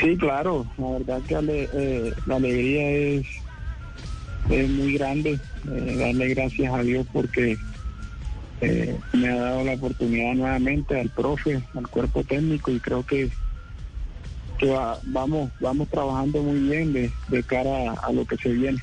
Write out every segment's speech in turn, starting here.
Sí, claro. La verdad que eh, la alegría es, es muy grande. Eh, darle gracias a Dios porque eh, me ha dado la oportunidad nuevamente al profe, al cuerpo técnico y creo que que va- vamos vamos trabajando muy bien de, de cara a lo que se viene.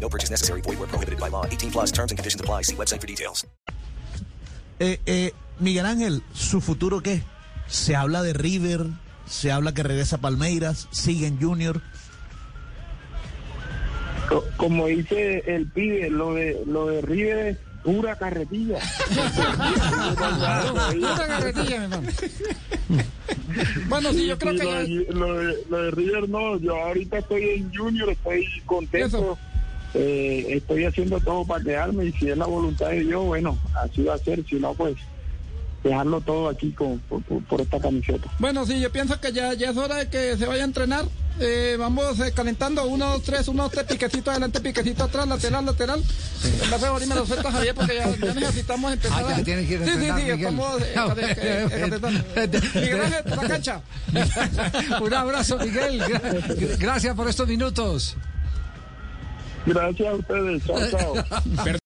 No purchase necessary. Void where prohibited by law. 18 plus terms and conditions apply. See website for details. Eh, eh, Miguel Ángel, ¿su futuro qué? Se habla de River, se habla que regresa a Palmeiras, sigue en Junior. Co- Como dice el pibe, lo de lo de River es pura carretilla. Pura carretilla, mi hermano. Bueno, sí, yo creo Sí, que lo, ya... de, lo de- lo de River no, yo ahorita estoy en Junior, estoy contento, Eso. Eh, estoy haciendo todo para quedarme y si es la voluntad de Dios, bueno, así va a ser, si no, pues dejarlo todo aquí con, por, por- por esta camiseta. Bueno, sí, yo pienso que ya, ya es hora de que se vaya a entrenar. Eh, vamos eh, calentando, uno, dos, tres, uno, dos, tres, piquecito adelante, piquecito atrás, lateral, lateral. En base a me lo suelta Javier porque ya, ya necesitamos empezar Ah, ya a... tienes que ir a Sí, sí, entrenar, sí, Miguel. estamos eh, eh, eh. Miguel Ángel, por la cancha. Un abrazo, Miguel. Gra- Gracias por estos minutos. Gracias a ustedes, chao, chao.